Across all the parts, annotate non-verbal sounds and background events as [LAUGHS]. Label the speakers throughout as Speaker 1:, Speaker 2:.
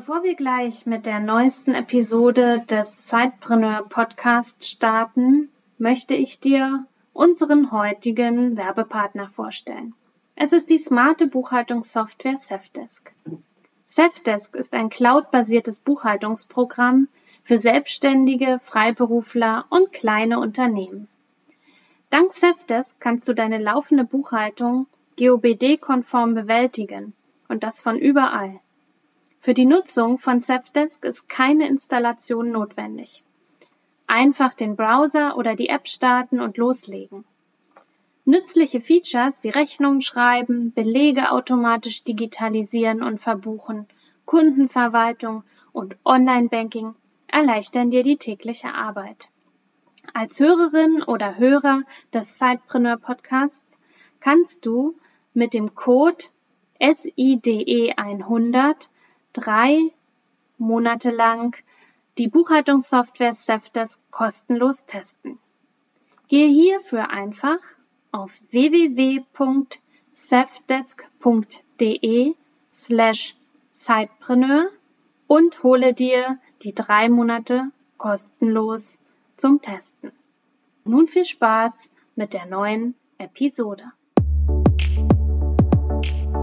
Speaker 1: Bevor wir gleich mit der neuesten Episode des Zeitpreneur Podcast starten, möchte ich dir unseren heutigen Werbepartner vorstellen. Es ist die smarte Buchhaltungssoftware Safdesk. Safdesk ist ein cloudbasiertes Buchhaltungsprogramm für Selbstständige, Freiberufler und kleine Unternehmen. Dank Safdesk kannst du deine laufende Buchhaltung GOBD-konform bewältigen und das von überall. Für die Nutzung von Safdesk ist keine Installation notwendig. Einfach den Browser oder die App starten und loslegen. Nützliche Features wie Rechnungen schreiben, Belege automatisch digitalisieren und verbuchen, Kundenverwaltung und Online-Banking erleichtern dir die tägliche Arbeit. Als Hörerin oder Hörer des Sidepreneur Podcasts kannst du mit dem Code SIDE 100 drei Monate lang die Buchhaltungssoftware Safdesk kostenlos testen. Gehe hierfür einfach auf www.safdesk.de slash Zeitpreneur und hole dir die drei Monate kostenlos zum Testen. Nun viel Spaß mit der neuen Episode.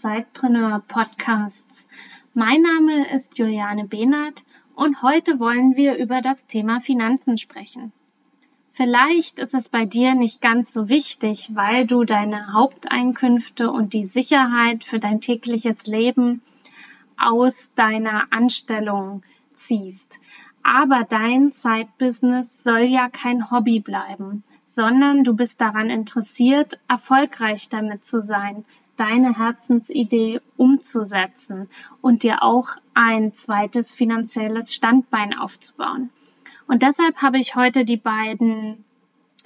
Speaker 1: Zeitpreneur Podcasts. Mein Name ist Juliane Behnert und heute wollen wir über das Thema Finanzen sprechen. Vielleicht ist es bei dir nicht ganz so wichtig, weil du deine Haupteinkünfte und die Sicherheit für dein tägliches Leben aus deiner Anstellung ziehst. Aber dein Side-Business soll ja kein Hobby bleiben, sondern du bist daran interessiert, erfolgreich damit zu sein, deine Herzensidee umzusetzen und dir auch ein zweites finanzielles Standbein aufzubauen. Und deshalb habe ich heute die beiden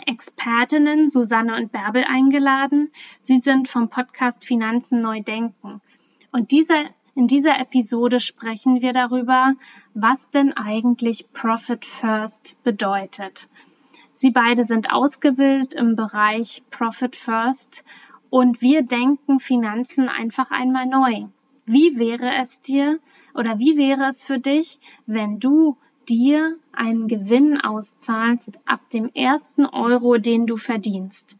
Speaker 1: Expertinnen Susanne und Bärbel eingeladen. Sie sind vom Podcast Finanzen neu denken. Und dieser, in dieser Episode sprechen wir darüber, was denn eigentlich Profit First bedeutet. Sie beide sind ausgebildet im Bereich Profit First und wir denken Finanzen einfach einmal neu. Wie wäre es dir oder wie wäre es für dich, wenn du dir einen Gewinn auszahlst ab dem ersten Euro, den du verdienst?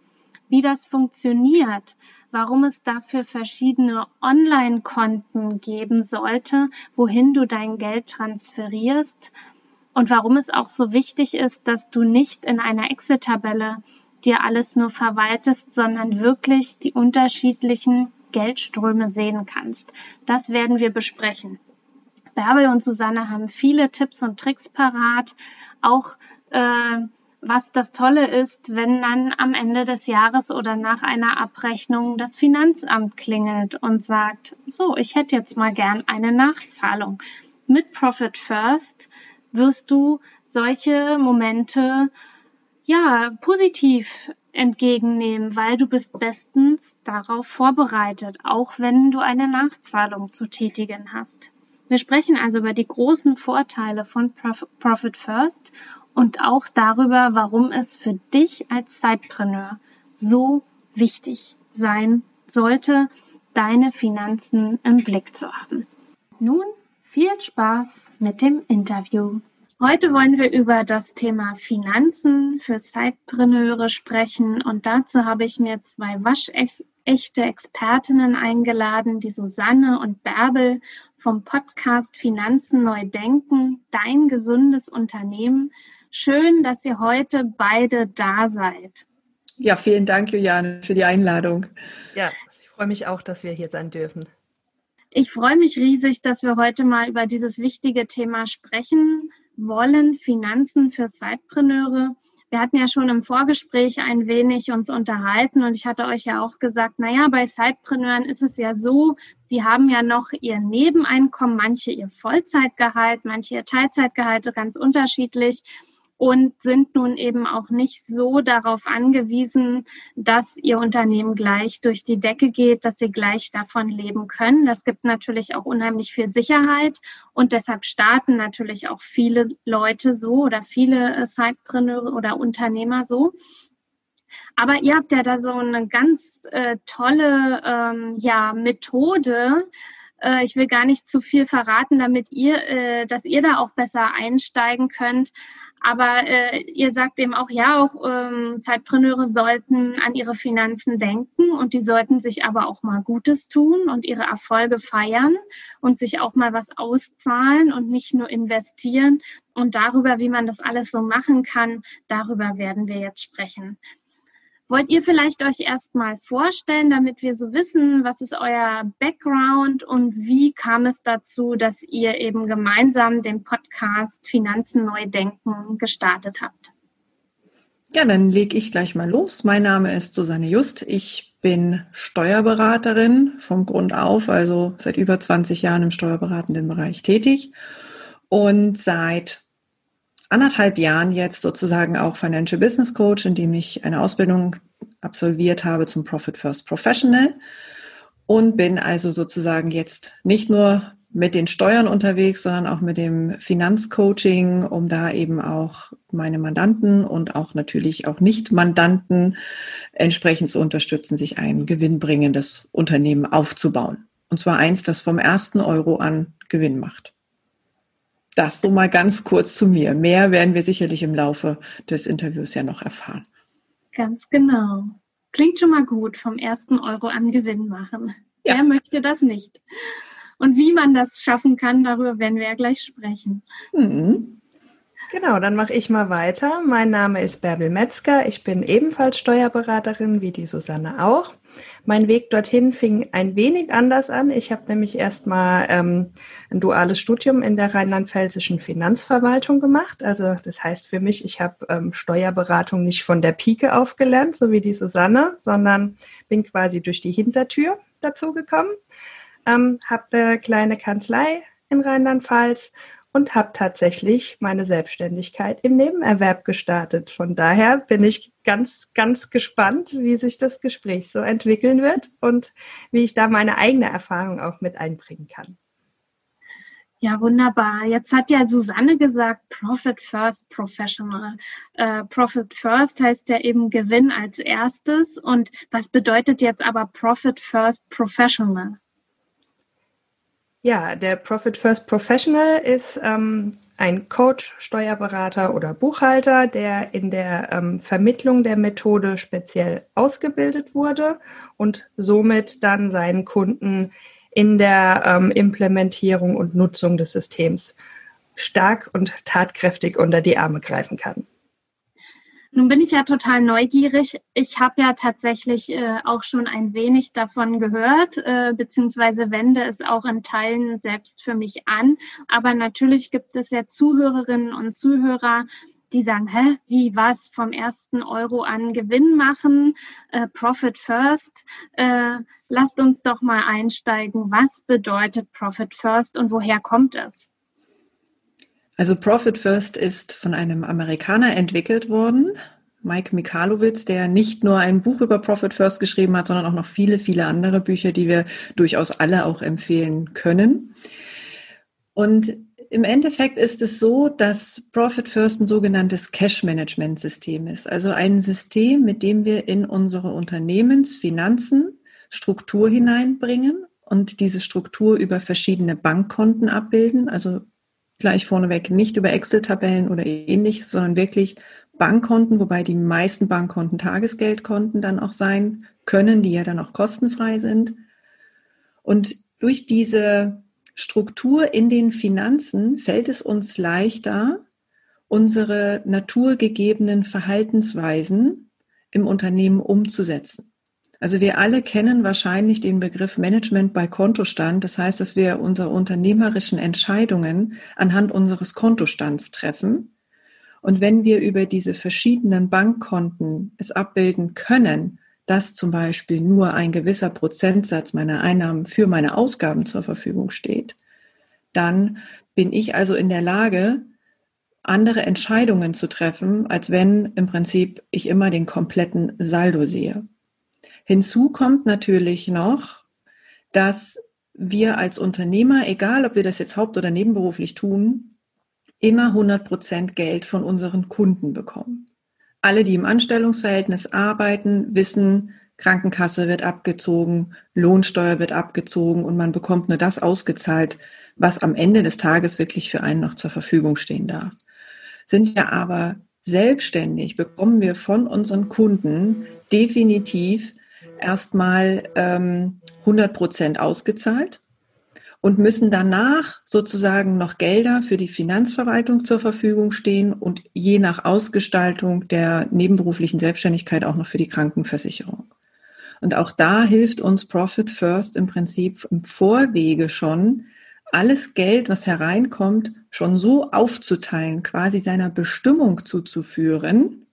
Speaker 1: Wie das funktioniert, warum es dafür verschiedene Online-Konten geben sollte, wohin du dein Geld transferierst und warum es auch so wichtig ist, dass du nicht in einer Excel-Tabelle dir alles nur verwaltest, sondern wirklich die unterschiedlichen Geldströme sehen kannst. Das werden wir besprechen. Bärbel und Susanne haben viele Tipps und Tricks parat, auch äh, was das Tolle ist, wenn dann am Ende des Jahres oder nach einer Abrechnung das Finanzamt klingelt und sagt, so, ich hätte jetzt mal gern eine Nachzahlung. Mit Profit First wirst du solche Momente ja, positiv entgegennehmen, weil du bist bestens darauf vorbereitet, auch wenn du eine Nachzahlung zu tätigen hast. Wir sprechen also über die großen Vorteile von Profit First und auch darüber, warum es für dich als Zeitpreneur so wichtig sein sollte, deine Finanzen im Blick zu haben. Nun viel Spaß mit dem Interview. Heute wollen wir über das Thema Finanzen für Zeitpreneure sprechen und dazu habe ich mir zwei waschechte Expertinnen eingeladen, die Susanne und Bärbel vom Podcast Finanzen neu denken, dein gesundes Unternehmen. Schön, dass ihr heute beide da seid.
Speaker 2: Ja, vielen Dank, Juliane, für die Einladung.
Speaker 3: Ja, ich freue mich auch, dass wir hier sein dürfen.
Speaker 1: Ich freue mich riesig, dass wir heute mal über dieses wichtige Thema sprechen wollen Finanzen für Sidepreneure. wir hatten ja schon im Vorgespräch ein wenig uns unterhalten und ich hatte euch ja auch gesagt, naja, bei Sidepreneuren ist es ja so, die haben ja noch ihr Nebeneinkommen, manche ihr Vollzeitgehalt, manche ihr Teilzeitgehalt, ganz unterschiedlich und sind nun eben auch nicht so darauf angewiesen, dass ihr Unternehmen gleich durch die Decke geht, dass sie gleich davon leben können. Das gibt natürlich auch unheimlich viel Sicherheit und deshalb starten natürlich auch viele Leute so oder viele äh, Sidepreneure oder Unternehmer so. Aber ihr habt ja da so eine ganz äh, tolle ähm, ja, Methode, äh, ich will gar nicht zu viel verraten, damit ihr, äh, dass ihr da auch besser einsteigen könnt. Aber äh, ihr sagt eben auch, ja, auch ähm, Zeitpreneure sollten an ihre Finanzen denken und die sollten sich aber auch mal Gutes tun und ihre Erfolge feiern und sich auch mal was auszahlen und nicht nur investieren. Und darüber, wie man das alles so machen kann, darüber werden wir jetzt sprechen. Wollt ihr vielleicht euch erstmal vorstellen, damit wir so wissen, was ist euer Background und wie kam es dazu, dass ihr eben gemeinsam den Podcast Finanzen neu denken gestartet habt?
Speaker 2: Ja, dann lege ich gleich mal los. Mein Name ist Susanne Just. Ich bin Steuerberaterin vom Grund auf, also seit über 20 Jahren im steuerberatenden Bereich tätig und seit anderthalb Jahren jetzt sozusagen auch Financial Business Coach, indem ich eine Ausbildung absolviert habe zum Profit First Professional und bin also sozusagen jetzt nicht nur mit den Steuern unterwegs, sondern auch mit dem Finanzcoaching, um da eben auch meine Mandanten und auch natürlich auch Nicht-Mandanten entsprechend zu unterstützen, sich ein gewinnbringendes Unternehmen aufzubauen. Und zwar eins, das vom ersten Euro an Gewinn macht. Das so mal ganz kurz zu mir. Mehr werden wir sicherlich im Laufe des Interviews ja noch erfahren.
Speaker 1: Ganz genau. Klingt schon mal gut, vom ersten Euro an Gewinn machen. Ja. Wer möchte das nicht? Und wie man das schaffen kann, darüber werden wir ja gleich sprechen. Mhm.
Speaker 3: Genau, dann mache ich mal weiter. Mein Name ist Bärbel Metzger. Ich bin ebenfalls Steuerberaterin, wie die Susanne auch. Mein Weg dorthin fing ein wenig anders an. Ich habe nämlich erstmal ähm, ein duales Studium in der rheinland-pfälzischen Finanzverwaltung gemacht. Also das heißt für mich, ich habe ähm, Steuerberatung nicht von der Pike aufgelernt, so wie die Susanne, sondern bin quasi durch die Hintertür dazu gekommen. Ähm, habe eine kleine Kanzlei in Rheinland-Pfalz und habe tatsächlich meine Selbstständigkeit im Nebenerwerb gestartet. Von daher bin ich ganz, ganz gespannt, wie sich das Gespräch so entwickeln wird und wie ich da meine eigene Erfahrung auch mit einbringen kann.
Speaker 1: Ja, wunderbar. Jetzt hat ja Susanne gesagt, Profit First Professional. Äh, Profit First heißt ja eben Gewinn als erstes. Und was bedeutet jetzt aber Profit First Professional?
Speaker 3: Ja, der Profit First Professional ist ähm, ein Coach, Steuerberater oder Buchhalter, der in der ähm, Vermittlung der Methode speziell ausgebildet wurde und somit dann seinen Kunden in der ähm, Implementierung und Nutzung des Systems stark und tatkräftig unter die Arme greifen kann.
Speaker 1: Nun bin ich ja total neugierig. Ich habe ja tatsächlich äh, auch schon ein wenig davon gehört, äh, beziehungsweise wende es auch in Teilen selbst für mich an. Aber natürlich gibt es ja Zuhörerinnen und Zuhörer, die sagen, hä, wie was vom ersten Euro an Gewinn machen, äh, Profit First. Äh, lasst uns doch mal einsteigen. Was bedeutet Profit First und woher kommt es?
Speaker 2: Also Profit First ist von einem Amerikaner entwickelt worden, Mike Mikalowitz, der nicht nur ein Buch über Profit First geschrieben hat, sondern auch noch viele, viele andere Bücher, die wir durchaus alle auch empfehlen können. Und im Endeffekt ist es so, dass Profit First ein sogenanntes Cash-Management-System ist. Also ein System, mit dem wir in unsere Unternehmensfinanzen Struktur hineinbringen und diese Struktur über verschiedene Bankkonten abbilden. Also gleich vorneweg nicht über Excel-Tabellen oder ähnliches, sondern wirklich Bankkonten, wobei die meisten Bankkonten Tagesgeldkonten dann auch sein können, die ja dann auch kostenfrei sind. Und durch diese Struktur in den Finanzen fällt es uns leichter, unsere naturgegebenen Verhaltensweisen im Unternehmen umzusetzen. Also wir alle kennen wahrscheinlich den Begriff Management bei Kontostand. Das heißt, dass wir unsere unternehmerischen Entscheidungen anhand unseres Kontostands treffen. Und wenn wir über diese verschiedenen Bankkonten es abbilden können, dass zum Beispiel nur ein gewisser Prozentsatz meiner Einnahmen für meine Ausgaben zur Verfügung steht, dann bin ich also in der Lage, andere Entscheidungen zu treffen, als wenn im Prinzip ich immer den kompletten Saldo sehe. Hinzu kommt natürlich noch, dass wir als Unternehmer, egal ob wir das jetzt haupt- oder nebenberuflich tun, immer 100 Prozent Geld von unseren Kunden bekommen. Alle, die im Anstellungsverhältnis arbeiten, wissen, Krankenkasse wird abgezogen, Lohnsteuer wird abgezogen und man bekommt nur das ausgezahlt, was am Ende des Tages wirklich für einen noch zur Verfügung stehen darf. Sind wir aber selbstständig, bekommen wir von unseren Kunden definitiv erstmal ähm, 100 Prozent ausgezahlt und müssen danach sozusagen noch Gelder für die Finanzverwaltung zur Verfügung stehen und je nach Ausgestaltung der nebenberuflichen Selbstständigkeit auch noch für die Krankenversicherung. Und auch da hilft uns Profit First im Prinzip im Vorwege schon, alles Geld, was hereinkommt, schon so aufzuteilen, quasi seiner Bestimmung zuzuführen,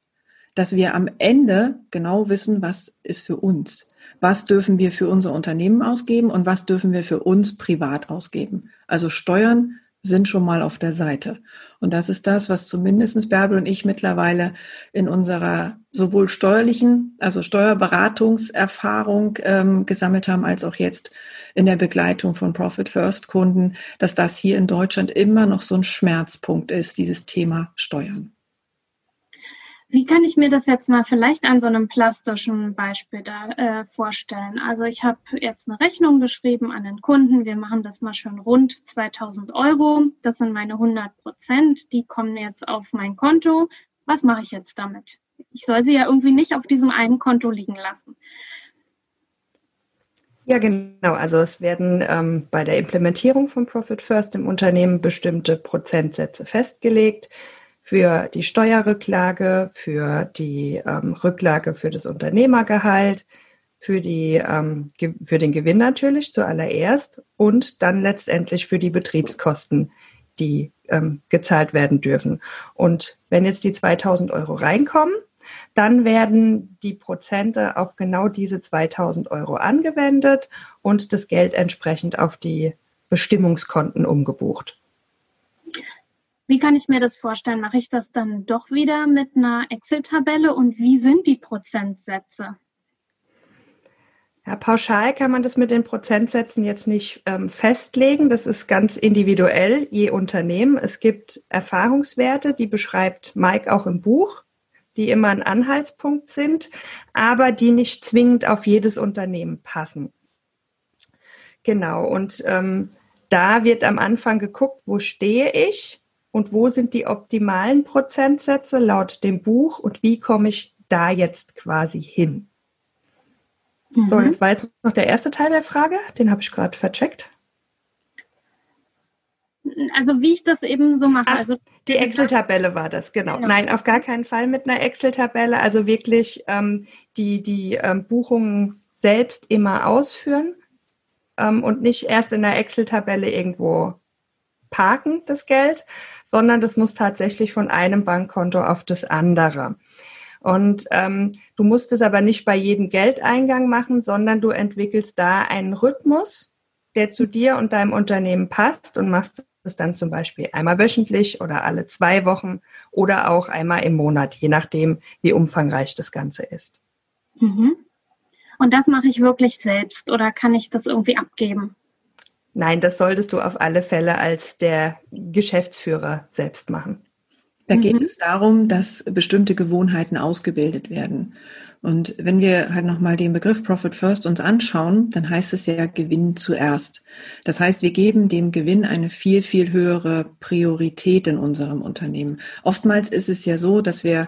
Speaker 2: dass wir am Ende genau wissen, was ist für uns. Was dürfen wir für unser Unternehmen ausgeben und was dürfen wir für uns privat ausgeben. Also Steuern sind schon mal auf der Seite. Und das ist das, was zumindest Bärbel und ich mittlerweile in unserer sowohl steuerlichen, also Steuerberatungserfahrung ähm, gesammelt haben, als auch jetzt in der Begleitung von Profit First Kunden, dass das hier in Deutschland immer noch so ein Schmerzpunkt ist, dieses Thema Steuern.
Speaker 1: Wie kann ich mir das jetzt mal vielleicht an so einem plastischen Beispiel da äh, vorstellen? Also ich habe jetzt eine Rechnung geschrieben an den Kunden. Wir machen das mal schon rund 2000 Euro. Das sind meine 100 Prozent. Die kommen jetzt auf mein Konto. Was mache ich jetzt damit? Ich soll sie ja irgendwie nicht auf diesem einen Konto liegen lassen.
Speaker 3: Ja, genau. Also es werden ähm, bei der Implementierung von Profit First im Unternehmen bestimmte Prozentsätze festgelegt für die Steuerrücklage, für die ähm, Rücklage für das Unternehmergehalt, für, die, ähm, für den Gewinn natürlich zuallererst und dann letztendlich für die Betriebskosten, die ähm, gezahlt werden dürfen. Und wenn jetzt die 2000 Euro reinkommen, dann werden die Prozente auf genau diese 2000 Euro angewendet und das Geld entsprechend auf die Bestimmungskonten umgebucht.
Speaker 1: Wie kann ich mir das vorstellen? Mache ich das dann doch wieder mit einer Excel-Tabelle und wie sind die Prozentsätze?
Speaker 3: Ja, pauschal kann man das mit den Prozentsätzen jetzt nicht ähm, festlegen. Das ist ganz individuell, je Unternehmen. Es gibt Erfahrungswerte, die beschreibt Mike auch im Buch, die immer ein Anhaltspunkt sind, aber die nicht zwingend auf jedes Unternehmen passen. Genau, und ähm, da wird am Anfang geguckt, wo stehe ich und wo sind die optimalen Prozentsätze laut dem Buch und wie komme ich da jetzt quasi hin? Mhm. So, jetzt war jetzt noch der erste Teil der Frage, den habe ich gerade vercheckt.
Speaker 1: Also wie ich das eben so mache.
Speaker 3: Ach,
Speaker 1: also
Speaker 3: die Excel-Tabelle war das, genau. genau. Nein, auf gar keinen Fall mit einer Excel-Tabelle. Also wirklich ähm, die, die ähm, Buchungen selbst immer ausführen ähm, und nicht erst in der Excel-Tabelle irgendwo parken, das Geld, sondern das muss tatsächlich von einem Bankkonto auf das andere. Und ähm, du musst es aber nicht bei jedem Geldeingang machen, sondern du entwickelst da einen Rhythmus, der zu dir und deinem Unternehmen passt und machst es dann zum Beispiel einmal wöchentlich oder alle zwei Wochen oder auch einmal im Monat, je nachdem, wie umfangreich das Ganze ist.
Speaker 1: Mhm. Und das mache ich wirklich selbst oder kann ich das irgendwie abgeben?
Speaker 3: Nein, das solltest du auf alle Fälle als der Geschäftsführer selbst machen.
Speaker 2: Da geht mhm. es darum, dass bestimmte Gewohnheiten ausgebildet werden. Und wenn wir halt nochmal den Begriff Profit First uns anschauen, dann heißt es ja Gewinn zuerst. Das heißt, wir geben dem Gewinn eine viel, viel höhere Priorität in unserem Unternehmen. Oftmals ist es ja so, dass wir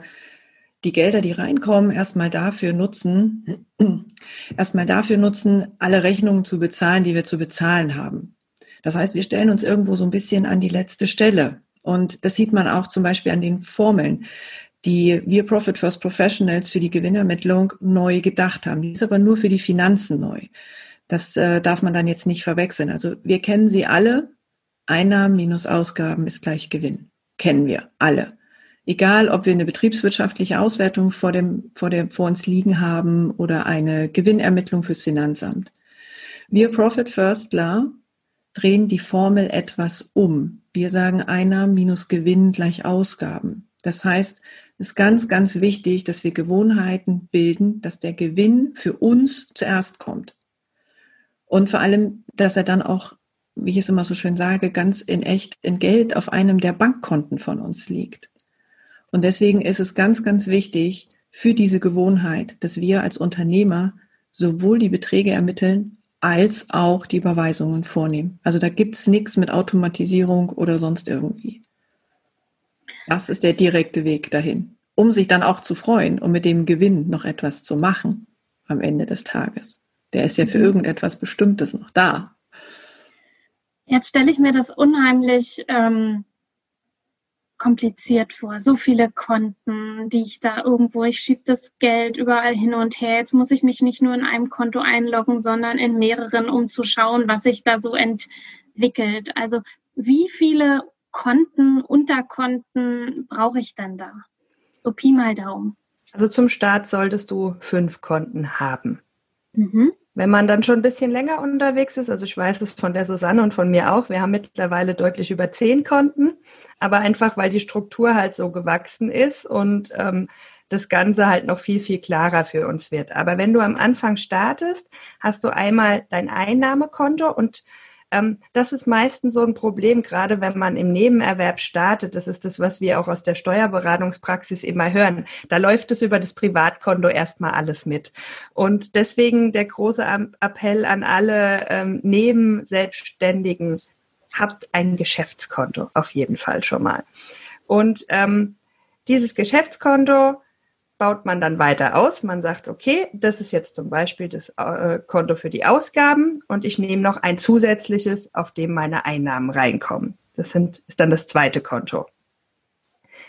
Speaker 2: die Gelder, die reinkommen, erstmal dafür nutzen, [CLEARS THROAT] erstmal dafür nutzen, alle Rechnungen zu bezahlen, die wir zu bezahlen haben. Das heißt, wir stellen uns irgendwo so ein bisschen an die letzte Stelle. Und das sieht man auch zum Beispiel an den Formeln, die wir Profit First Professionals für die Gewinnermittlung neu gedacht haben. Die ist aber nur für die Finanzen neu. Das äh, darf man dann jetzt nicht verwechseln. Also wir kennen sie alle. Einnahmen minus Ausgaben ist gleich Gewinn. Kennen wir alle. Egal, ob wir eine betriebswirtschaftliche Auswertung vor, dem, vor, dem, vor uns liegen haben oder eine Gewinnermittlung fürs Finanzamt. Wir Profit Firstler drehen die Formel etwas um. Wir sagen Einnahmen minus Gewinn gleich Ausgaben. Das heißt, es ist ganz, ganz wichtig, dass wir Gewohnheiten bilden, dass der Gewinn für uns zuerst kommt. Und vor allem, dass er dann auch, wie ich es immer so schön sage, ganz in echt in Geld auf einem der Bankkonten von uns liegt. Und deswegen ist es ganz, ganz wichtig für diese Gewohnheit, dass wir als Unternehmer sowohl die Beträge ermitteln als auch die Überweisungen vornehmen. Also da gibt es nichts mit Automatisierung oder sonst irgendwie. Das ist der direkte Weg dahin, um sich dann auch zu freuen und mit dem Gewinn noch etwas zu machen am Ende des Tages. Der ist ja für mhm. irgendetwas Bestimmtes noch da.
Speaker 1: Jetzt stelle ich mir das unheimlich ähm, kompliziert vor. So viele Konten, die ich da irgendwo, ich schiebe das Geld überall hin und her. Jetzt muss ich mich nicht nur in einem Konto einloggen, sondern in mehreren, um zu schauen, was sich da so entwickelt. Also wie viele Konten, Unterkonten brauche ich denn da? So Pi mal Daumen.
Speaker 3: Also zum Start solltest du fünf Konten haben. Mhm. Wenn man dann schon ein bisschen länger unterwegs ist, also ich weiß es von der Susanne und von mir auch, wir haben mittlerweile deutlich über zehn Konten, aber einfach weil die Struktur halt so gewachsen ist und ähm, das Ganze halt noch viel, viel klarer für uns wird. Aber wenn du am Anfang startest, hast du einmal dein Einnahmekonto und das ist meistens so ein Problem, gerade wenn man im Nebenerwerb startet. Das ist das, was wir auch aus der Steuerberatungspraxis immer hören. Da läuft es über das Privatkonto erstmal alles mit. Und deswegen der große Appell an alle ähm, Nebenselbstständigen, habt ein Geschäftskonto auf jeden Fall schon mal. Und ähm, dieses Geschäftskonto baut man dann weiter aus. Man sagt, okay, das ist jetzt zum Beispiel das äh, Konto für die Ausgaben und ich nehme noch ein zusätzliches, auf dem meine Einnahmen reinkommen. Das sind, ist dann das zweite Konto.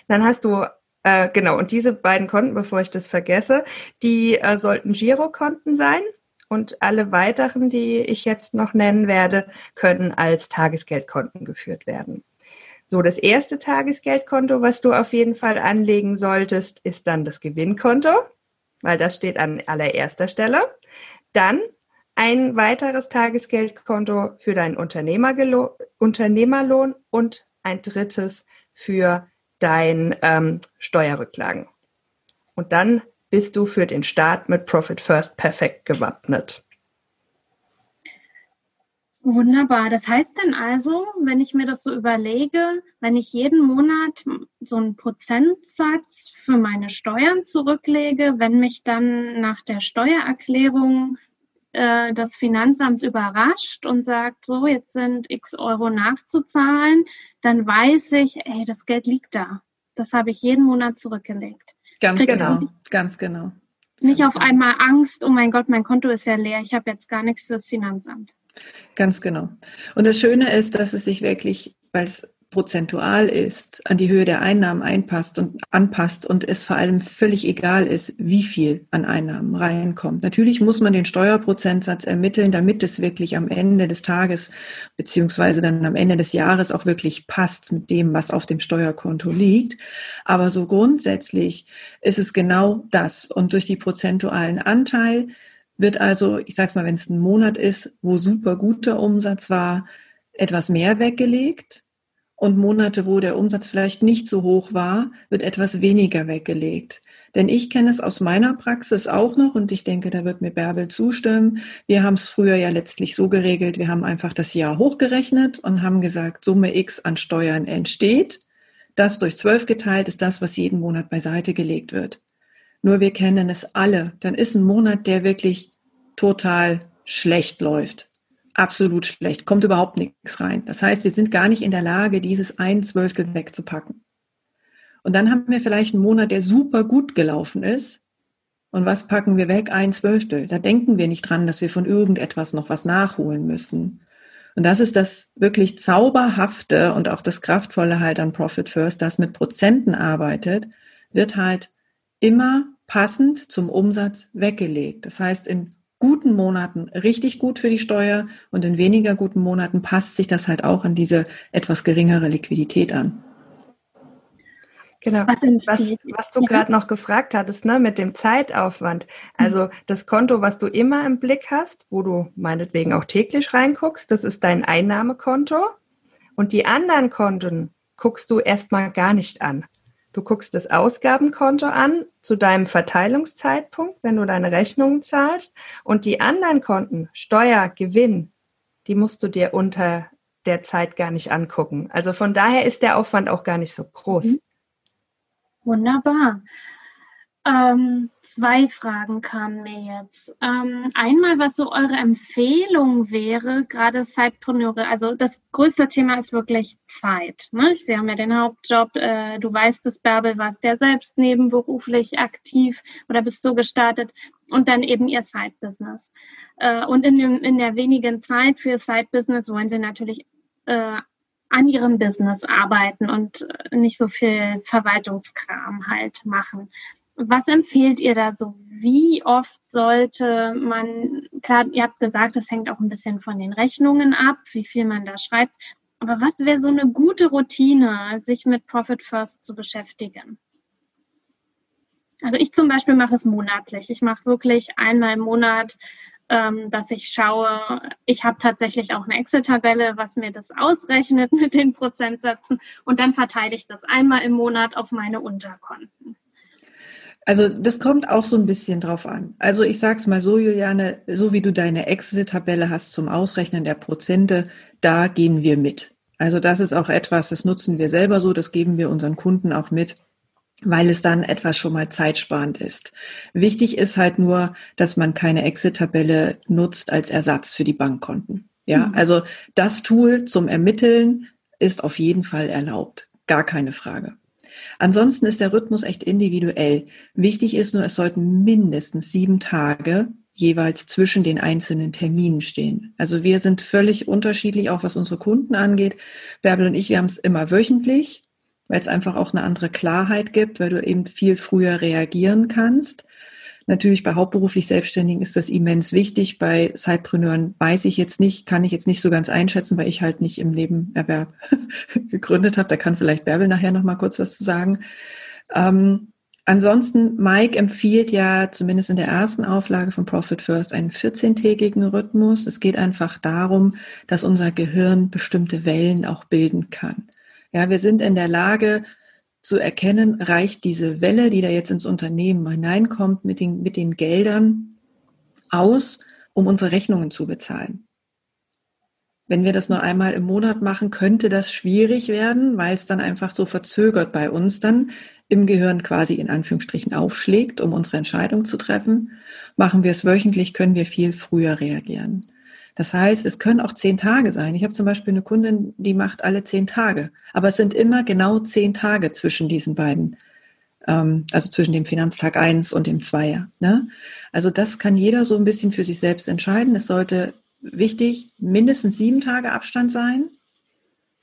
Speaker 3: Dann hast du, äh, genau, und diese beiden Konten, bevor ich das vergesse, die äh, sollten Girokonten sein. Und alle weiteren, die ich jetzt noch nennen werde, können als Tagesgeldkonten geführt werden. So, das erste Tagesgeldkonto, was du auf jeden Fall anlegen solltest, ist dann das Gewinnkonto, weil das steht an allererster Stelle. Dann ein weiteres Tagesgeldkonto für deinen Unternehmerlohn und ein drittes für dein ähm, Steuerrücklagen. Und dann bist du für den Start mit Profit First perfekt gewappnet.
Speaker 1: Wunderbar. Das heißt dann also, wenn ich mir das so überlege, wenn ich jeden Monat so einen Prozentsatz für meine Steuern zurücklege, wenn mich dann nach der Steuererklärung äh, das Finanzamt überrascht und sagt, so, jetzt sind x Euro nachzuzahlen, dann weiß ich, ey, das Geld liegt da. Das habe ich jeden Monat zurückgelegt.
Speaker 2: Ganz Krieg genau, ganz genau.
Speaker 1: Nicht ganz auf genau. einmal Angst, oh mein Gott, mein Konto ist ja leer, ich habe jetzt gar nichts fürs Finanzamt.
Speaker 2: Ganz genau. Und das Schöne ist, dass es sich wirklich, weil es prozentual ist, an die Höhe der Einnahmen einpasst und anpasst und es vor allem völlig egal ist, wie viel an Einnahmen reinkommt. Natürlich muss man den Steuerprozentsatz ermitteln, damit es wirklich am Ende des Tages beziehungsweise dann am Ende des Jahres auch wirklich passt mit dem, was auf dem Steuerkonto liegt. Aber so grundsätzlich ist es genau das. Und durch die prozentualen Anteil wird also, ich sag's mal, wenn es ein Monat ist, wo super guter Umsatz war, etwas mehr weggelegt. Und Monate, wo der Umsatz vielleicht nicht so hoch war, wird etwas weniger weggelegt. Denn ich kenne es aus meiner Praxis auch noch und ich denke, da wird mir Bärbel zustimmen. Wir haben es früher ja letztlich so geregelt, wir haben einfach das Jahr hochgerechnet und haben gesagt, Summe X an Steuern entsteht. Das durch zwölf geteilt ist das, was jeden Monat beiseite gelegt wird. Nur wir kennen es alle. Dann ist ein Monat, der wirklich total schlecht läuft. Absolut schlecht. Kommt überhaupt nichts rein. Das heißt, wir sind gar nicht in der Lage, dieses ein Zwölftel wegzupacken. Und dann haben wir vielleicht einen Monat, der super gut gelaufen ist. Und was packen wir weg? Ein Zwölftel. Da denken wir nicht dran, dass wir von irgendetwas noch was nachholen müssen. Und das ist das wirklich zauberhafte und auch das kraftvolle halt an Profit First, das mit Prozenten arbeitet, wird halt immer passend zum Umsatz weggelegt. Das heißt, in guten Monaten richtig gut für die Steuer und in weniger guten Monaten passt sich das halt auch an diese etwas geringere Liquidität an.
Speaker 3: Genau. Was, was, was du gerade noch gefragt hattest, ne, mit dem Zeitaufwand. Also das Konto, was du immer im Blick hast, wo du meinetwegen auch täglich reinguckst, das ist dein Einnahmekonto. Und die anderen Konten guckst du erstmal gar nicht an. Du guckst das Ausgabenkonto an zu deinem Verteilungszeitpunkt, wenn du deine Rechnungen zahlst. Und die anderen Konten, Steuer, Gewinn, die musst du dir unter der Zeit gar nicht angucken. Also von daher ist der Aufwand auch gar nicht so groß. Mhm.
Speaker 1: Wunderbar. Ähm, zwei Fragen kamen mir jetzt. Ähm, einmal, was so eure Empfehlung wäre, gerade Zeitpreneure. Also das größte Thema ist wirklich Zeit. Ne? Sie haben ja den Hauptjob. Äh, du weißt es, Bärbel, warst ja selbst nebenberuflich aktiv oder bist so gestartet und dann eben ihr Side-Business. Äh, und in, dem, in der wenigen Zeit für Side-Business wollen sie natürlich äh, an ihrem Business arbeiten und nicht so viel Verwaltungskram halt machen. Was empfehlt ihr da so? Wie oft sollte man, klar, ihr habt gesagt, das hängt auch ein bisschen von den Rechnungen ab, wie viel man da schreibt. Aber was wäre so eine gute Routine, sich mit Profit First zu beschäftigen? Also ich zum Beispiel mache es monatlich. Ich mache wirklich einmal im Monat ähm, dass ich schaue, ich habe tatsächlich auch eine Excel-Tabelle, was mir das ausrechnet [LAUGHS] mit den Prozentsätzen und dann verteile ich das einmal im Monat auf meine Unterkonten.
Speaker 2: Also das kommt auch so ein bisschen drauf an. Also ich sage es mal so, Juliane, so wie du deine Excel-Tabelle hast zum Ausrechnen der Prozente, da gehen wir mit. Also das ist auch etwas, das nutzen wir selber so, das geben wir unseren Kunden auch mit weil es dann etwas schon mal zeitsparend ist. Wichtig ist halt nur, dass man keine Exit-Tabelle nutzt als Ersatz für die Bankkonten. Ja, mhm. also das Tool zum Ermitteln ist auf jeden Fall erlaubt. Gar keine Frage. Ansonsten ist der Rhythmus echt individuell. Wichtig ist nur, es sollten mindestens sieben Tage jeweils zwischen den einzelnen Terminen stehen. Also wir sind völlig unterschiedlich, auch was unsere Kunden angeht. Bärbel und ich, wir haben es immer wöchentlich weil es einfach auch eine andere Klarheit gibt, weil du eben viel früher reagieren kannst. Natürlich bei hauptberuflich Selbstständigen ist das immens wichtig. Bei Sidepreneuren weiß ich jetzt nicht, kann ich jetzt nicht so ganz einschätzen, weil ich halt nicht im Nebenerwerb [LAUGHS] gegründet habe. Da kann vielleicht Bärbel nachher noch mal kurz was zu sagen. Ähm, ansonsten, Mike empfiehlt ja zumindest in der ersten Auflage von Profit First einen 14-tägigen Rhythmus. Es geht einfach darum, dass unser Gehirn bestimmte Wellen auch bilden kann. Ja, wir sind in der Lage zu erkennen, reicht diese Welle, die da jetzt ins Unternehmen hineinkommt, mit den, mit den Geldern aus, um unsere Rechnungen zu bezahlen. Wenn wir das nur einmal im Monat machen, könnte das schwierig werden, weil es dann einfach so verzögert bei uns dann im Gehirn quasi in Anführungsstrichen aufschlägt, um unsere Entscheidung zu treffen. Machen wir es wöchentlich, können wir viel früher reagieren. Das heißt, es können auch zehn Tage sein. Ich habe zum Beispiel eine Kundin, die macht alle zehn Tage. Aber es sind immer genau zehn Tage zwischen diesen beiden. Ähm, also zwischen dem Finanztag eins und dem Zweier. Ne? Also das kann jeder so ein bisschen für sich selbst entscheiden. Es sollte wichtig mindestens sieben Tage Abstand sein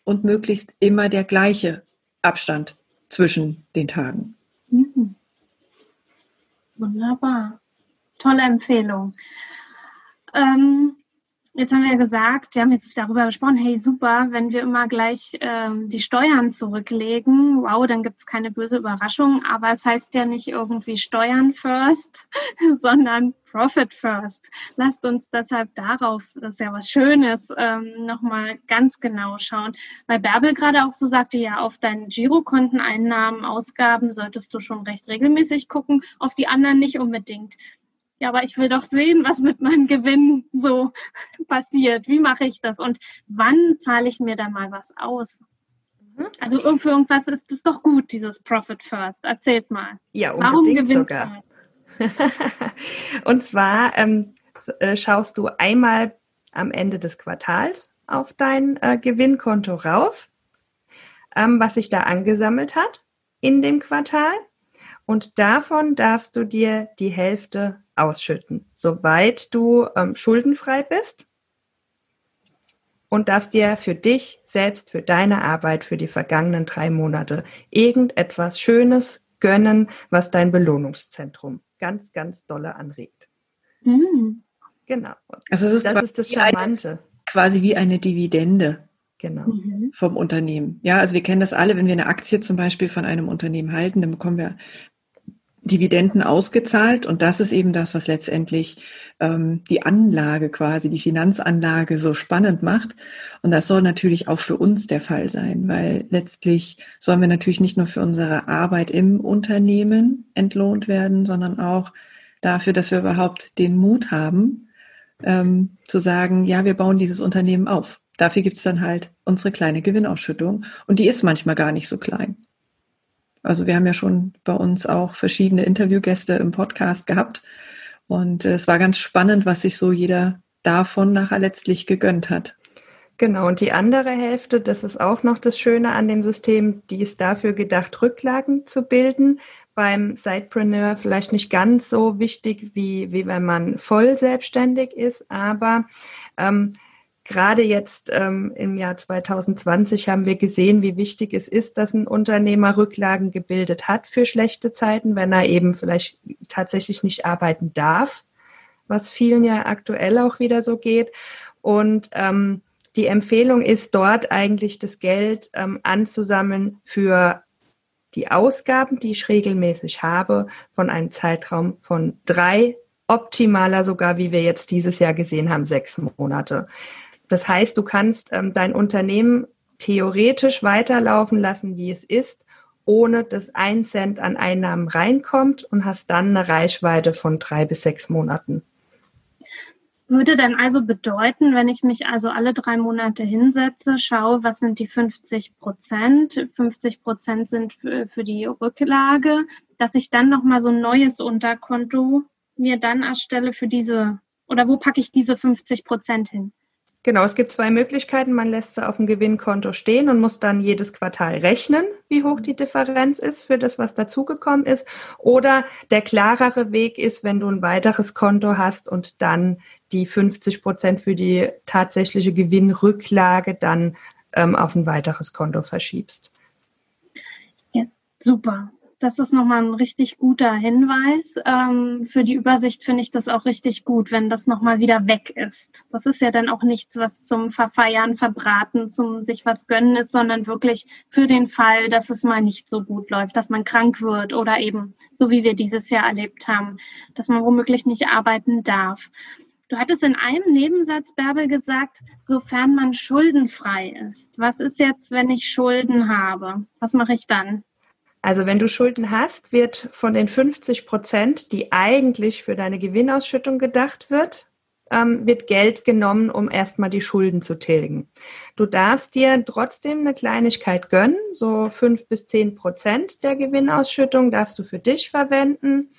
Speaker 2: und möglichst immer der gleiche Abstand zwischen den Tagen. Mhm.
Speaker 1: Wunderbar. Tolle Empfehlung. Ähm, Jetzt haben wir gesagt, wir haben jetzt darüber gesprochen, hey super, wenn wir immer gleich ähm, die Steuern zurücklegen, wow, dann gibt's keine böse Überraschung, aber es heißt ja nicht irgendwie Steuern first, [LAUGHS] sondern Profit first. Lasst uns deshalb darauf, das ist ja was Schönes, ähm, nochmal ganz genau schauen. Weil Bärbel gerade auch so sagte, ja, auf deinen Girokonteneinnahmen, Ausgaben solltest du schon recht regelmäßig gucken, auf die anderen nicht unbedingt ja, aber ich will doch sehen, was mit meinem Gewinn so [LAUGHS] passiert. Wie mache ich das? Und wann zahle ich mir da mal was aus? Mhm. Also für irgendwas ist das doch gut, dieses Profit First. Erzählt mal.
Speaker 3: Ja, unbedingt Warum sogar. [LAUGHS] Und zwar ähm, äh, schaust du einmal am Ende des Quartals auf dein äh, Gewinnkonto rauf, ähm, was sich da angesammelt hat in dem Quartal. Und davon darfst du dir die Hälfte ausschütten, soweit du ähm, schuldenfrei bist und darfst dir für dich selbst, für deine Arbeit, für die vergangenen drei Monate irgendetwas Schönes gönnen, was dein Belohnungszentrum ganz, ganz dolle anregt. Mhm. Genau.
Speaker 2: Also es ist das ist das Charmante. Eine, quasi wie eine Dividende. genau. Mhm. vom Unternehmen. Ja, also wir kennen das alle, wenn wir eine Aktie zum Beispiel von einem Unternehmen halten, dann bekommen wir Dividenden ausgezahlt und das ist eben das, was letztendlich ähm, die Anlage quasi, die Finanzanlage so spannend macht. Und das soll natürlich auch für uns der Fall sein, weil letztlich sollen wir natürlich nicht nur für unsere Arbeit im Unternehmen entlohnt werden, sondern auch dafür, dass wir überhaupt den Mut haben, ähm, zu sagen, ja, wir bauen dieses Unternehmen auf. Dafür gibt's dann halt unsere kleine Gewinnausschüttung und die ist manchmal gar nicht so klein. Also wir haben ja schon bei uns auch verschiedene Interviewgäste im Podcast gehabt. Und äh, es war ganz spannend, was sich so jeder davon nachher letztlich gegönnt hat.
Speaker 3: Genau, und die andere Hälfte, das ist auch noch das Schöne an dem System, die ist dafür gedacht, Rücklagen zu bilden. Beim Sidepreneur vielleicht nicht ganz so wichtig, wie, wie wenn man voll selbstständig ist, aber ähm, Gerade jetzt ähm, im Jahr 2020 haben wir gesehen, wie wichtig es ist, dass ein Unternehmer Rücklagen gebildet hat für schlechte Zeiten, wenn er eben vielleicht tatsächlich nicht arbeiten darf, was vielen ja aktuell auch wieder so geht. Und ähm, die Empfehlung ist dort eigentlich das Geld ähm, anzusammeln für die Ausgaben, die ich regelmäßig habe, von einem Zeitraum von drei, optimaler sogar, wie wir jetzt dieses Jahr gesehen haben, sechs Monate. Das heißt, du kannst ähm, dein Unternehmen theoretisch weiterlaufen lassen, wie es ist, ohne dass ein Cent an Einnahmen reinkommt und hast dann eine Reichweite von drei bis sechs Monaten.
Speaker 1: Würde dann also bedeuten, wenn ich mich also alle drei Monate hinsetze, schaue, was sind die 50 Prozent, 50 Prozent sind für, die Rücklage, dass ich dann nochmal so ein neues Unterkonto mir dann erstelle für diese, oder wo packe ich diese 50 Prozent hin?
Speaker 3: Genau, es gibt zwei Möglichkeiten. Man lässt sie auf dem Gewinnkonto stehen und muss dann jedes Quartal rechnen, wie hoch die Differenz ist für das, was dazugekommen ist. Oder der klarere Weg ist, wenn du ein weiteres Konto hast und dann die 50 Prozent für die tatsächliche Gewinnrücklage dann ähm, auf ein weiteres Konto verschiebst.
Speaker 1: Ja, super das ist nochmal ein richtig guter Hinweis. Ähm, für die Übersicht finde ich das auch richtig gut, wenn das nochmal wieder weg ist. Das ist ja dann auch nichts, was zum Verfeiern, Verbraten, zum sich was gönnen ist, sondern wirklich für den Fall, dass es mal nicht so gut läuft, dass man krank wird oder eben, so wie wir dieses Jahr erlebt haben, dass man womöglich nicht arbeiten darf. Du hattest in einem Nebensatz, Bärbel, gesagt, sofern man schuldenfrei ist. Was ist jetzt, wenn ich Schulden habe? Was mache ich dann?
Speaker 3: Also wenn du Schulden hast, wird von den 50 Prozent, die eigentlich für deine Gewinnausschüttung gedacht wird, ähm, wird Geld genommen, um erstmal die Schulden zu tilgen. Du darfst dir trotzdem eine Kleinigkeit gönnen, so fünf bis zehn Prozent der Gewinnausschüttung darfst du für dich verwenden,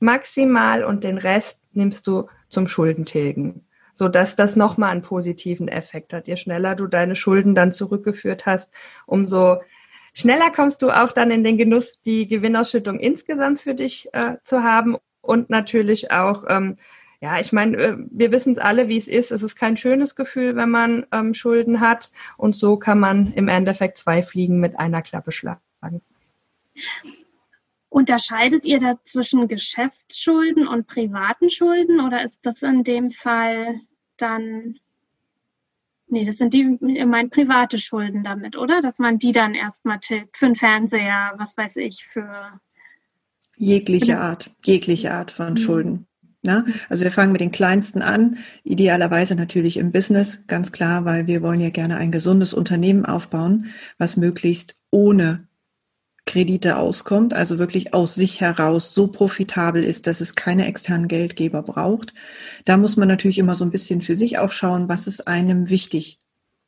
Speaker 3: maximal und den Rest nimmst du zum Schuldentilgen so dass das nochmal einen positiven Effekt hat. Je schneller du deine Schulden dann zurückgeführt hast, umso schneller kommst du auch dann in den Genuss, die Gewinnausschüttung insgesamt für dich äh, zu haben und natürlich auch, ähm, ja, ich meine, äh, wir wissen es alle, wie es ist. Es ist kein schönes Gefühl, wenn man ähm, Schulden hat und so kann man im Endeffekt zwei Fliegen mit einer Klappe schlagen.
Speaker 1: Unterscheidet ihr da zwischen Geschäftsschulden und privaten Schulden oder ist das in dem Fall dann Nee, das sind die, mein private Schulden damit, oder? Dass man die dann erstmal tilgt für einen Fernseher, was weiß ich, für.
Speaker 2: Jegliche Art, jegliche Art von mhm. Schulden. Na? Also wir fangen mit den kleinsten an, idealerweise natürlich im Business, ganz klar, weil wir wollen ja gerne ein gesundes Unternehmen aufbauen, was möglichst ohne Kredite auskommt, also wirklich aus sich heraus so profitabel ist, dass es keine externen Geldgeber braucht. Da muss man natürlich immer so ein bisschen für sich auch schauen, was ist einem wichtig.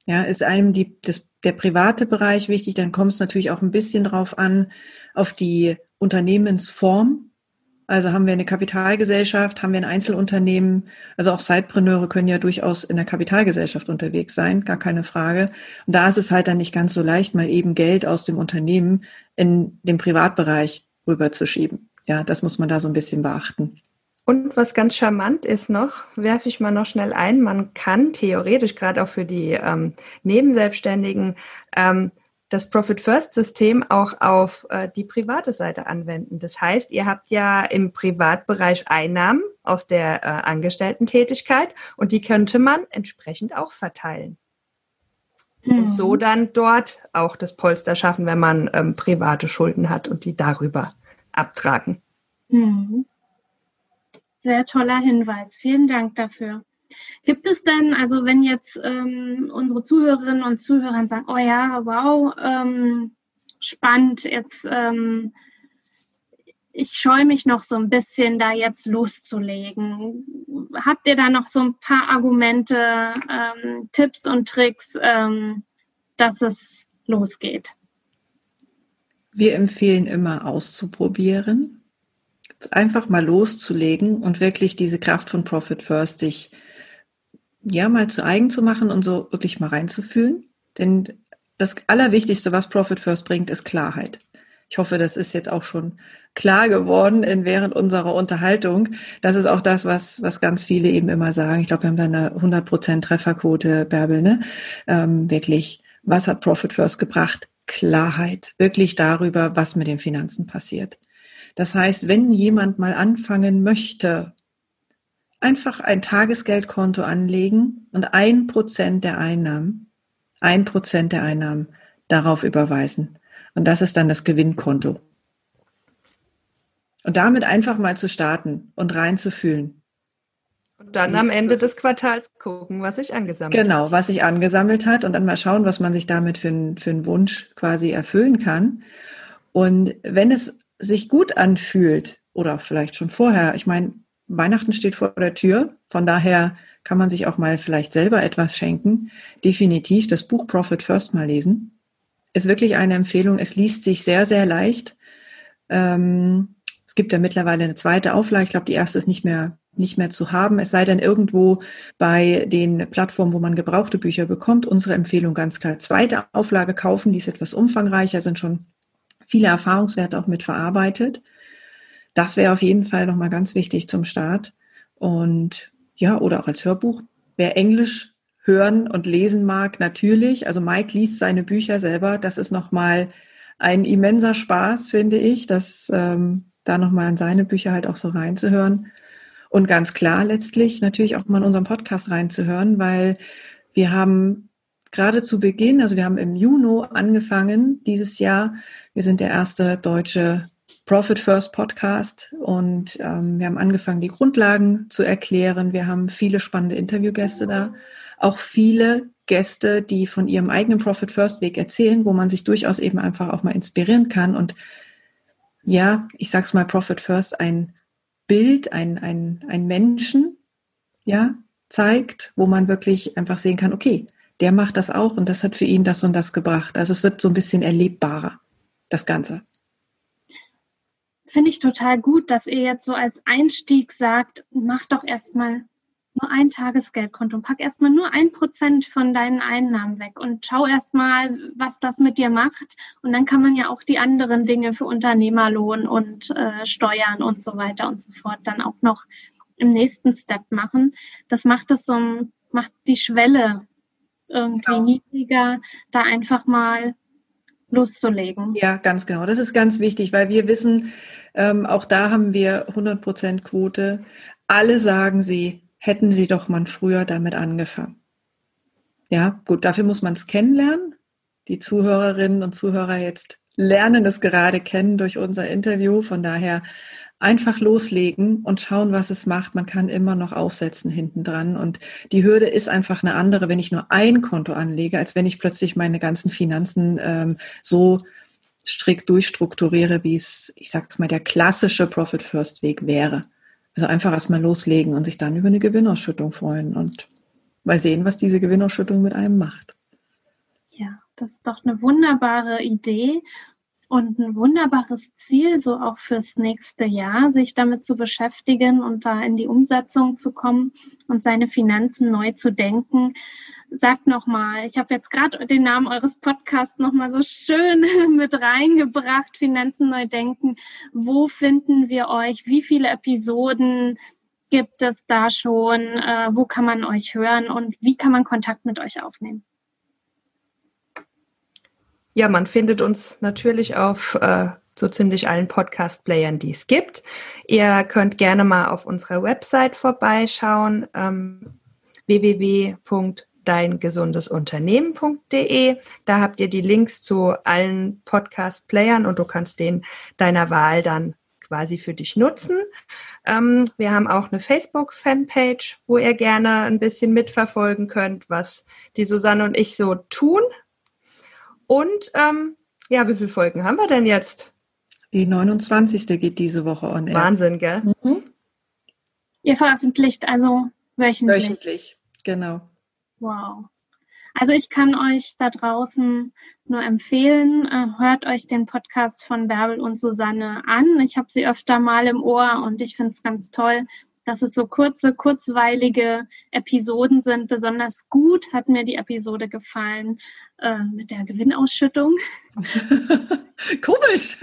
Speaker 2: Ja, ist einem die, das, der private Bereich wichtig, dann kommt es natürlich auch ein bisschen drauf an, auf die Unternehmensform, also haben wir eine Kapitalgesellschaft, haben wir ein Einzelunternehmen. Also auch Sidepreneure können ja durchaus in der Kapitalgesellschaft unterwegs sein, gar keine Frage. Und da ist es halt dann nicht ganz so leicht, mal eben Geld aus dem Unternehmen in den Privatbereich rüberzuschieben. Ja, das muss man da so ein bisschen beachten.
Speaker 3: Und was ganz charmant ist noch, werfe ich mal noch schnell ein, man kann theoretisch gerade auch für die ähm, Nebenselbstständigen ähm, das Profit First System auch auf äh, die private Seite anwenden. Das heißt, ihr habt ja im Privatbereich Einnahmen aus der äh, Angestellten-Tätigkeit und die könnte man entsprechend auch verteilen. Mhm. und so dann dort auch das Polster schaffen, wenn man ähm, private Schulden hat und die darüber abtragen. Mhm.
Speaker 1: Sehr toller Hinweis. Vielen Dank dafür. Gibt es denn, also wenn jetzt ähm, unsere Zuhörerinnen und Zuhörer sagen, oh ja, wow, ähm, spannend, jetzt ähm, ich scheue mich noch so ein bisschen, da jetzt loszulegen. Habt ihr da noch so ein paar Argumente, ähm, Tipps und Tricks, ähm, dass es losgeht?
Speaker 2: Wir empfehlen immer auszuprobieren, einfach mal loszulegen und wirklich diese Kraft von Profit First sich ja mal zu eigen zu machen und so wirklich mal reinzufühlen. Denn das Allerwichtigste, was Profit First bringt, ist Klarheit. Ich hoffe, das ist jetzt auch schon klar geworden in, während unserer Unterhaltung. Das ist auch das, was, was ganz viele eben immer sagen. Ich glaube, wir haben da eine 100% Trefferquote, Bärbel, ne? Ähm, wirklich, was hat Profit First gebracht? Klarheit. Wirklich darüber, was mit den Finanzen passiert. Das heißt, wenn jemand mal anfangen möchte, einfach ein Tagesgeldkonto anlegen und ein Prozent der Einnahmen, ein Prozent der Einnahmen darauf überweisen. Und das ist dann das Gewinnkonto. Und damit einfach mal zu starten und reinzufühlen.
Speaker 3: Und dann am Ende des Quartals gucken, was sich angesammelt
Speaker 2: genau, hat. Genau, was sich angesammelt hat und dann mal schauen, was man sich damit für, für einen Wunsch quasi erfüllen kann. Und wenn es sich gut anfühlt, oder vielleicht schon vorher, ich meine, Weihnachten steht vor der Tür, von daher kann man sich auch mal vielleicht selber etwas schenken. Definitiv das Buch Profit First mal lesen. Ist wirklich eine Empfehlung. Es liest sich sehr, sehr leicht. Ähm, es gibt ja mittlerweile eine zweite Auflage. Ich glaube, die erste ist nicht mehr nicht mehr zu haben. Es sei denn irgendwo bei den Plattformen, wo man gebrauchte Bücher bekommt. Unsere Empfehlung ganz klar zweite Auflage kaufen. Die ist etwas umfangreicher, sind schon viele Erfahrungswerte auch mit verarbeitet. Das wäre auf jeden Fall nochmal ganz wichtig zum Start. Und ja, oder auch als Hörbuch. Wer Englisch hören und lesen mag, natürlich. Also Mike liest seine Bücher selber. Das ist nochmal ein immenser Spaß, finde ich. Das ähm, da nochmal in seine Bücher halt auch so reinzuhören. Und ganz klar letztlich natürlich auch mal in unseren Podcast reinzuhören, weil wir haben gerade zu Beginn, also wir haben im Juni angefangen dieses Jahr. Wir sind der erste deutsche Profit First Podcast und ähm, wir haben angefangen, die Grundlagen zu erklären. Wir haben viele spannende Interviewgäste da, auch viele Gäste, die von ihrem eigenen Profit First Weg erzählen, wo man sich durchaus eben einfach auch mal inspirieren kann und ja, ich sag's mal, Profit First ein Bild, ein, ein, ein Menschen, ja, zeigt, wo man wirklich einfach sehen kann, okay, der macht das auch und das hat für ihn das und das gebracht. Also es wird so ein bisschen erlebbarer, das Ganze.
Speaker 1: Finde ich total gut, dass ihr jetzt so als Einstieg sagt, mach doch erstmal nur ein Tagesgeldkonto und pack erstmal nur ein Prozent von deinen Einnahmen weg und schau erstmal, was das mit dir macht. Und dann kann man ja auch die anderen Dinge für Unternehmerlohn und äh, Steuern und so weiter und so fort dann auch noch im nächsten Step machen. Das macht es so, macht die Schwelle irgendwie genau. niedriger, da einfach mal loszulegen.
Speaker 2: Ja, ganz genau. Das ist ganz wichtig, weil wir wissen, ähm, auch da haben wir 100% Quote. Alle sagen sie, hätten Sie doch mal früher damit angefangen. Ja, gut, dafür muss man es kennenlernen. Die Zuhörerinnen und Zuhörer jetzt lernen es gerade kennen durch unser Interview. Von daher einfach loslegen und schauen, was es macht. Man kann immer noch aufsetzen hinten dran. Und die Hürde ist einfach eine andere, wenn ich nur ein Konto anlege, als wenn ich plötzlich meine ganzen Finanzen ähm, so strikt durchstrukturiere, wie es, ich sag's mal, der klassische Profit First Weg wäre. Also einfach erstmal loslegen und sich dann über eine Gewinnausschüttung freuen und mal sehen, was diese Gewinnausschüttung mit einem macht.
Speaker 1: Ja, das ist doch eine wunderbare Idee und ein wunderbares Ziel, so auch fürs nächste Jahr, sich damit zu beschäftigen und da in die Umsetzung zu kommen und seine Finanzen neu zu denken sagt nochmal, ich habe jetzt gerade den Namen eures Podcasts nochmal so schön [LAUGHS] mit reingebracht, Finanzen neu denken. Wo finden wir euch? Wie viele Episoden gibt es da schon? Äh, wo kann man euch hören und wie kann man Kontakt mit euch aufnehmen?
Speaker 3: Ja, man findet uns natürlich auf äh, so ziemlich allen Podcast-Playern, die es gibt. Ihr könnt gerne mal auf unserer Website vorbeischauen, ähm, www deingesundesunternehmen.de. Da habt ihr die Links zu allen Podcast-Playern und du kannst den deiner Wahl dann quasi für dich nutzen. Ähm, wir haben auch eine Facebook-Fanpage, wo ihr gerne ein bisschen mitverfolgen könnt, was die Susanne und ich so tun. Und ähm, ja, wie viele Folgen haben wir denn jetzt?
Speaker 2: Die 29. geht diese Woche on
Speaker 3: air. Wahnsinn, gell? Mhm.
Speaker 1: Ihr veröffentlicht also wöchentlich.
Speaker 2: Wöchentlich, genau.
Speaker 1: Wow. Also ich kann euch da draußen nur empfehlen, äh, hört euch den Podcast von Bärbel und Susanne an. Ich habe sie öfter mal im Ohr und ich finde es ganz toll, dass es so kurze, kurzweilige Episoden sind. Besonders gut hat mir die Episode gefallen äh, mit der Gewinnausschüttung. [LAUGHS]
Speaker 2: Komisch.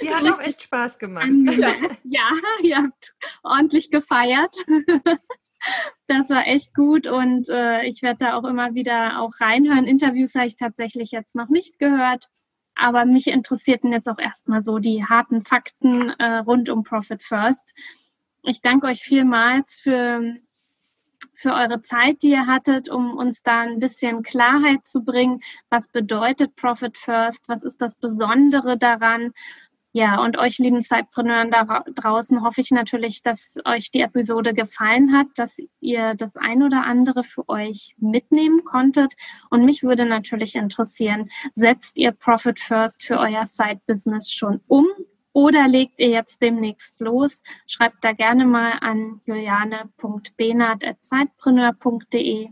Speaker 3: Die hat auch echt Spaß gemacht.
Speaker 1: Ja, [LAUGHS] ja ihr habt ordentlich gefeiert. [LAUGHS] Das war echt gut und äh, ich werde da auch immer wieder auch reinhören. Interviews habe ich tatsächlich jetzt noch nicht gehört, aber mich interessierten jetzt auch erstmal so die harten Fakten äh, rund um Profit First. Ich danke euch vielmals für, für eure Zeit, die ihr hattet, um uns da ein bisschen Klarheit zu bringen. Was bedeutet Profit First? Was ist das Besondere daran? Ja, und euch lieben Zeitpreneuren da draußen hoffe ich natürlich, dass euch die Episode gefallen hat, dass ihr das ein oder andere für euch mitnehmen konntet. Und mich würde natürlich interessieren, setzt ihr Profit First für euer Side-Business schon um oder legt ihr jetzt demnächst los? Schreibt da gerne mal an juliane.benat.zeitpreneur.de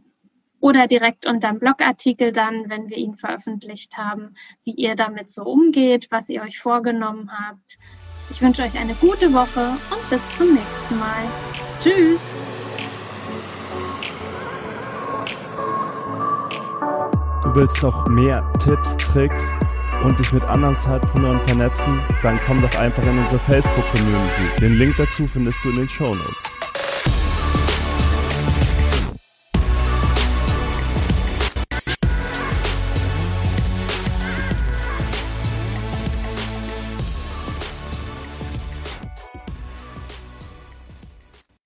Speaker 1: oder direkt unterm Blogartikel dann, wenn wir ihn veröffentlicht haben, wie ihr damit so umgeht, was ihr euch vorgenommen habt. Ich wünsche euch eine gute Woche und bis zum nächsten Mal. Tschüss!
Speaker 4: Du willst noch mehr Tipps, Tricks und dich mit anderen Zeitpreneuren vernetzen? Dann komm doch einfach in unsere Facebook-Community. Den Link dazu findest du in den Show Notes.